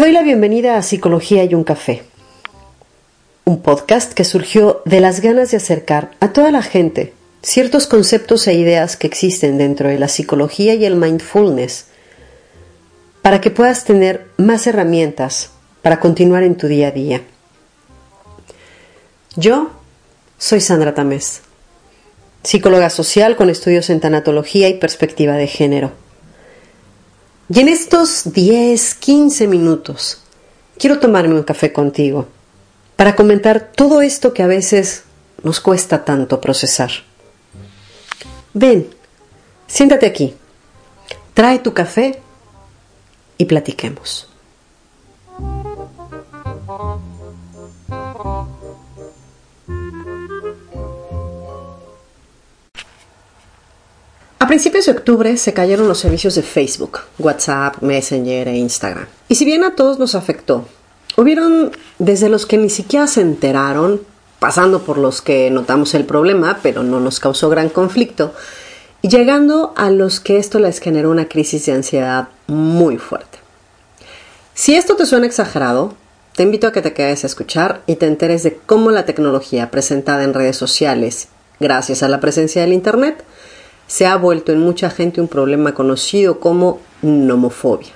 Doy la bienvenida a Psicología y un café, un podcast que surgió de las ganas de acercar a toda la gente ciertos conceptos e ideas que existen dentro de la psicología y el mindfulness para que puedas tener más herramientas para continuar en tu día a día. Yo soy Sandra Tamés, psicóloga social con estudios en tanatología y perspectiva de género. Y en estos 10, 15 minutos quiero tomarme un café contigo para comentar todo esto que a veces nos cuesta tanto procesar. Ven, siéntate aquí, trae tu café y platiquemos. Principios de octubre se cayeron los servicios de Facebook, WhatsApp, Messenger e Instagram. Y si bien a todos nos afectó, hubieron desde los que ni siquiera se enteraron, pasando por los que notamos el problema, pero no nos causó gran conflicto, y llegando a los que esto les generó una crisis de ansiedad muy fuerte. Si esto te suena exagerado, te invito a que te quedes a escuchar y te enteres de cómo la tecnología presentada en redes sociales, gracias a la presencia del Internet, se ha vuelto en mucha gente un problema conocido como nomofobia.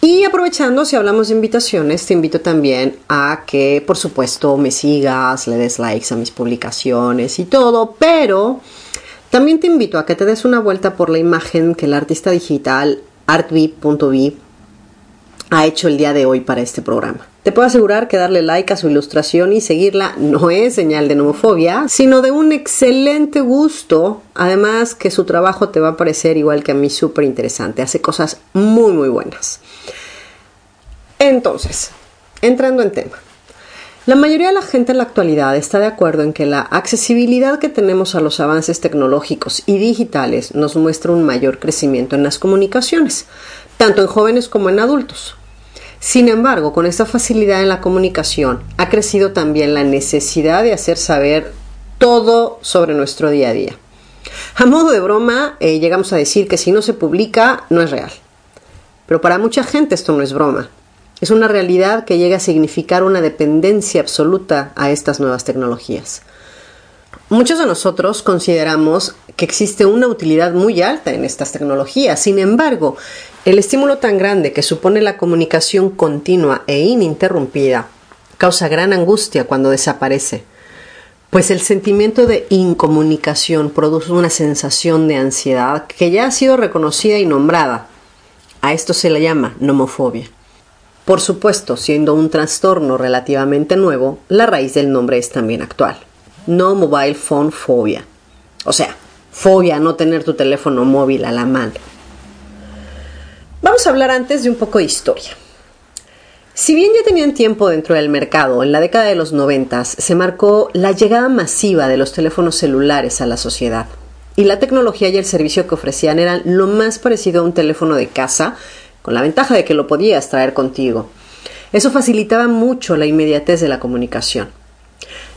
Y aprovechando, si hablamos de invitaciones, te invito también a que, por supuesto, me sigas, le des likes a mis publicaciones y todo, pero también te invito a que te des una vuelta por la imagen que el artista digital artv.v ha hecho el día de hoy para este programa. Te puedo asegurar que darle like a su ilustración y seguirla no es señal de nomofobia, sino de un excelente gusto. Además que su trabajo te va a parecer igual que a mí súper interesante. Hace cosas muy muy buenas. Entonces, entrando en tema. La mayoría de la gente en la actualidad está de acuerdo en que la accesibilidad que tenemos a los avances tecnológicos y digitales nos muestra un mayor crecimiento en las comunicaciones, tanto en jóvenes como en adultos. Sin embargo, con esta facilidad en la comunicación ha crecido también la necesidad de hacer saber todo sobre nuestro día a día. A modo de broma, eh, llegamos a decir que si no se publica, no es real. Pero para mucha gente esto no es broma. Es una realidad que llega a significar una dependencia absoluta a estas nuevas tecnologías. Muchos de nosotros consideramos que existe una utilidad muy alta en estas tecnologías. Sin embargo, el estímulo tan grande que supone la comunicación continua e ininterrumpida causa gran angustia cuando desaparece, pues el sentimiento de incomunicación produce una sensación de ansiedad que ya ha sido reconocida y nombrada. A esto se le llama nomofobia. Por supuesto, siendo un trastorno relativamente nuevo, la raíz del nombre es también actual. No mobile phone phobia. O sea, fobia a no tener tu teléfono móvil a la mano. Vamos a hablar antes de un poco de historia. Si bien ya tenían tiempo dentro del mercado, en la década de los 90 se marcó la llegada masiva de los teléfonos celulares a la sociedad. Y la tecnología y el servicio que ofrecían eran lo más parecido a un teléfono de casa, con la ventaja de que lo podías traer contigo. Eso facilitaba mucho la inmediatez de la comunicación.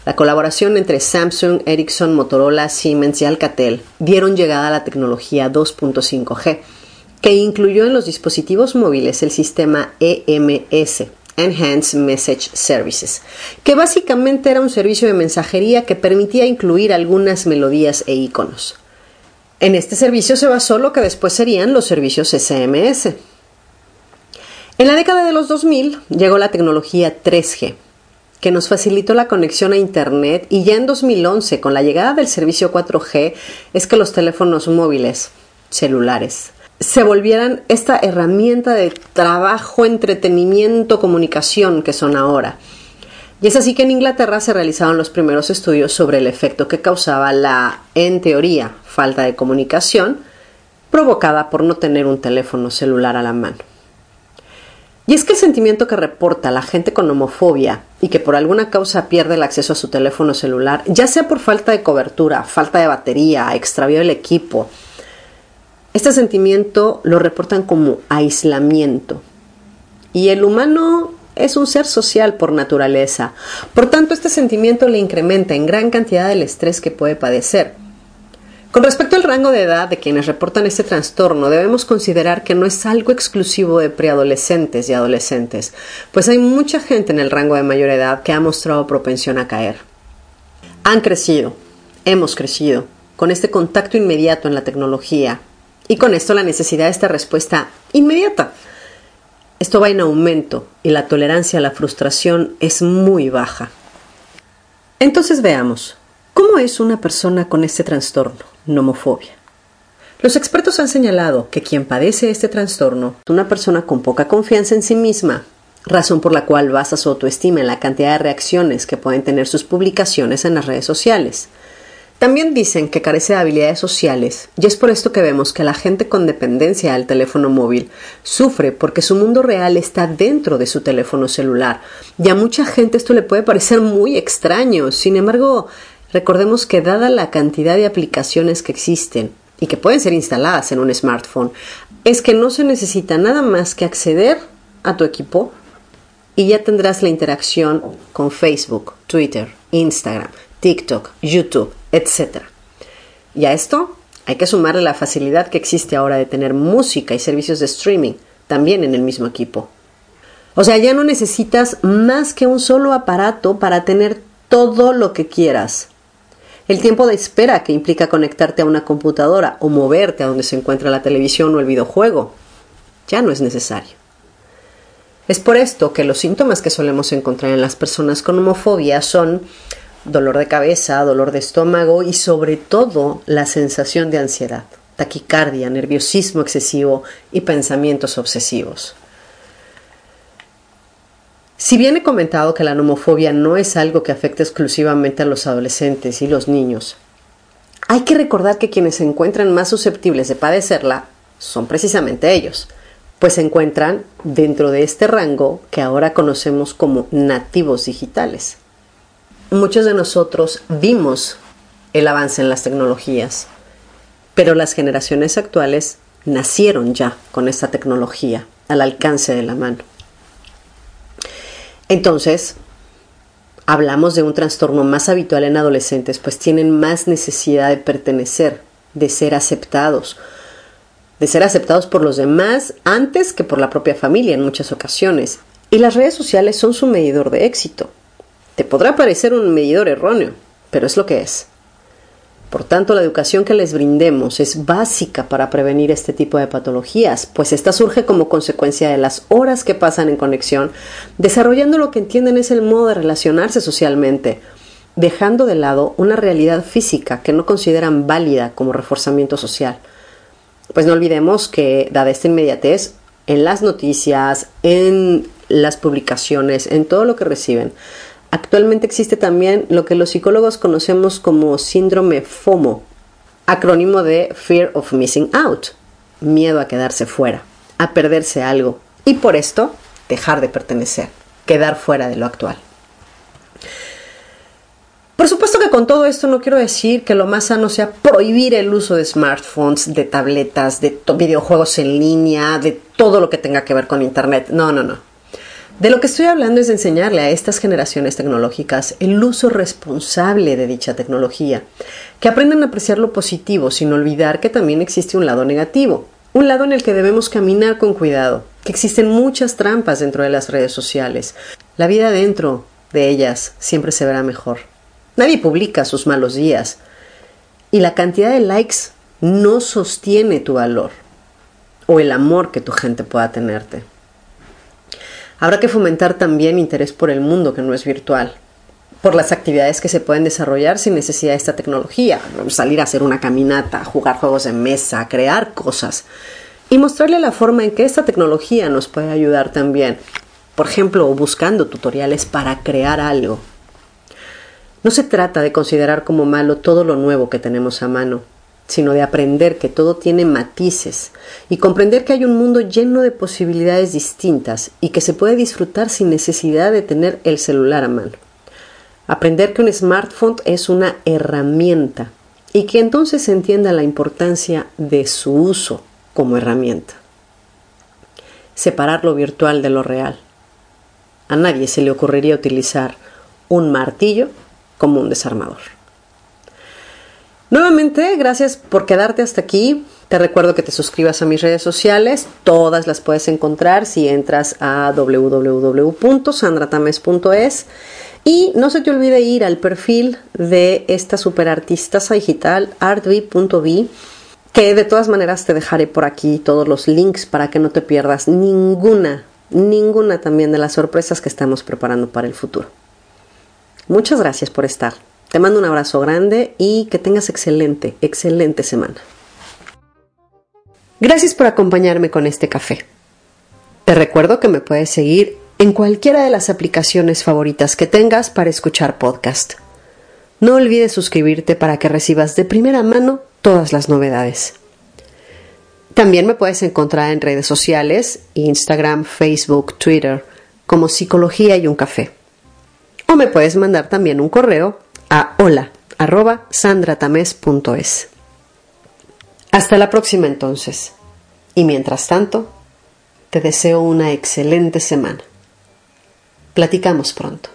La colaboración entre Samsung, Ericsson, Motorola, Siemens y Alcatel dieron llegada a la tecnología 2.5G que incluyó en los dispositivos móviles el sistema EMS, Enhanced Message Services, que básicamente era un servicio de mensajería que permitía incluir algunas melodías e iconos. En este servicio se basó lo que después serían los servicios SMS. En la década de los 2000 llegó la tecnología 3G, que nos facilitó la conexión a Internet y ya en 2011, con la llegada del servicio 4G, es que los teléfonos móviles, celulares, se volvieran esta herramienta de trabajo, entretenimiento, comunicación que son ahora. Y es así que en Inglaterra se realizaron los primeros estudios sobre el efecto que causaba la, en teoría, falta de comunicación provocada por no tener un teléfono celular a la mano. Y es que el sentimiento que reporta la gente con homofobia y que por alguna causa pierde el acceso a su teléfono celular, ya sea por falta de cobertura, falta de batería, extravío del equipo, este sentimiento lo reportan como aislamiento. Y el humano es un ser social por naturaleza. Por tanto, este sentimiento le incrementa en gran cantidad el estrés que puede padecer. Con respecto al rango de edad de quienes reportan este trastorno, debemos considerar que no es algo exclusivo de preadolescentes y adolescentes, pues hay mucha gente en el rango de mayor edad que ha mostrado propensión a caer. Han crecido, hemos crecido, con este contacto inmediato en la tecnología y con esto la necesidad de esta respuesta inmediata. Esto va en aumento y la tolerancia a la frustración es muy baja. Entonces veamos, ¿cómo es una persona con este trastorno? nomofobia. Los expertos han señalado que quien padece este trastorno es una persona con poca confianza en sí misma, razón por la cual basa su autoestima en la cantidad de reacciones que pueden tener sus publicaciones en las redes sociales. También dicen que carece de habilidades sociales, y es por esto que vemos que la gente con dependencia al teléfono móvil sufre porque su mundo real está dentro de su teléfono celular, y a mucha gente esto le puede parecer muy extraño, sin embargo, Recordemos que dada la cantidad de aplicaciones que existen y que pueden ser instaladas en un smartphone, es que no se necesita nada más que acceder a tu equipo y ya tendrás la interacción con Facebook, Twitter, Instagram, TikTok, YouTube, etc. Y a esto hay que sumarle la facilidad que existe ahora de tener música y servicios de streaming también en el mismo equipo. O sea, ya no necesitas más que un solo aparato para tener todo lo que quieras. El tiempo de espera que implica conectarte a una computadora o moverte a donde se encuentra la televisión o el videojuego ya no es necesario. Es por esto que los síntomas que solemos encontrar en las personas con homofobia son dolor de cabeza, dolor de estómago y sobre todo la sensación de ansiedad, taquicardia, nerviosismo excesivo y pensamientos obsesivos. Si bien he comentado que la nomofobia no es algo que afecte exclusivamente a los adolescentes y los niños, hay que recordar que quienes se encuentran más susceptibles de padecerla son precisamente ellos, pues se encuentran dentro de este rango que ahora conocemos como nativos digitales. Muchos de nosotros vimos el avance en las tecnologías, pero las generaciones actuales nacieron ya con esta tecnología al alcance de la mano. Entonces, hablamos de un trastorno más habitual en adolescentes, pues tienen más necesidad de pertenecer, de ser aceptados, de ser aceptados por los demás antes que por la propia familia en muchas ocasiones. Y las redes sociales son su medidor de éxito. Te podrá parecer un medidor erróneo, pero es lo que es. Por tanto, la educación que les brindemos es básica para prevenir este tipo de patologías, pues esta surge como consecuencia de las horas que pasan en conexión, desarrollando lo que entienden es el modo de relacionarse socialmente, dejando de lado una realidad física que no consideran válida como reforzamiento social. Pues no olvidemos que, dada esta inmediatez, en las noticias, en las publicaciones, en todo lo que reciben, Actualmente existe también lo que los psicólogos conocemos como síndrome FOMO, acrónimo de Fear of Missing Out, miedo a quedarse fuera, a perderse algo y por esto dejar de pertenecer, quedar fuera de lo actual. Por supuesto que con todo esto no quiero decir que lo más sano sea prohibir el uso de smartphones, de tabletas, de videojuegos en línea, de todo lo que tenga que ver con Internet. No, no, no. De lo que estoy hablando es de enseñarle a estas generaciones tecnológicas el uso responsable de dicha tecnología, que aprendan a apreciar lo positivo sin olvidar que también existe un lado negativo, un lado en el que debemos caminar con cuidado, que existen muchas trampas dentro de las redes sociales. La vida dentro de ellas siempre se verá mejor. Nadie publica sus malos días y la cantidad de likes no sostiene tu valor o el amor que tu gente pueda tenerte. Habrá que fomentar también interés por el mundo que no es virtual, por las actividades que se pueden desarrollar sin necesidad de esta tecnología, salir a hacer una caminata, jugar juegos de mesa, crear cosas y mostrarle la forma en que esta tecnología nos puede ayudar también. por ejemplo, buscando tutoriales para crear algo. No se trata de considerar como malo todo lo nuevo que tenemos a mano, sino de aprender que todo tiene matices y comprender que hay un mundo lleno de posibilidades distintas y que se puede disfrutar sin necesidad de tener el celular a mano. Aprender que un smartphone es una herramienta y que entonces se entienda la importancia de su uso como herramienta. Separar lo virtual de lo real. A nadie se le ocurriría utilizar un martillo como un desarmador. Nuevamente, gracias por quedarte hasta aquí. Te recuerdo que te suscribas a mis redes sociales. Todas las puedes encontrar si entras a www.sandratames.es. Y no se te olvide ir al perfil de esta superartista digital, artv.b, que de todas maneras te dejaré por aquí todos los links para que no te pierdas ninguna, ninguna también de las sorpresas que estamos preparando para el futuro. Muchas gracias por estar. Te mando un abrazo grande y que tengas excelente, excelente semana. Gracias por acompañarme con este café. Te recuerdo que me puedes seguir en cualquiera de las aplicaciones favoritas que tengas para escuchar podcast. No olvides suscribirte para que recibas de primera mano todas las novedades. También me puedes encontrar en redes sociales, Instagram, Facebook, Twitter, como Psicología y un Café. O me puedes mandar también un correo a hola arroba sandratames.es. Hasta la próxima entonces. Y mientras tanto, te deseo una excelente semana. Platicamos pronto.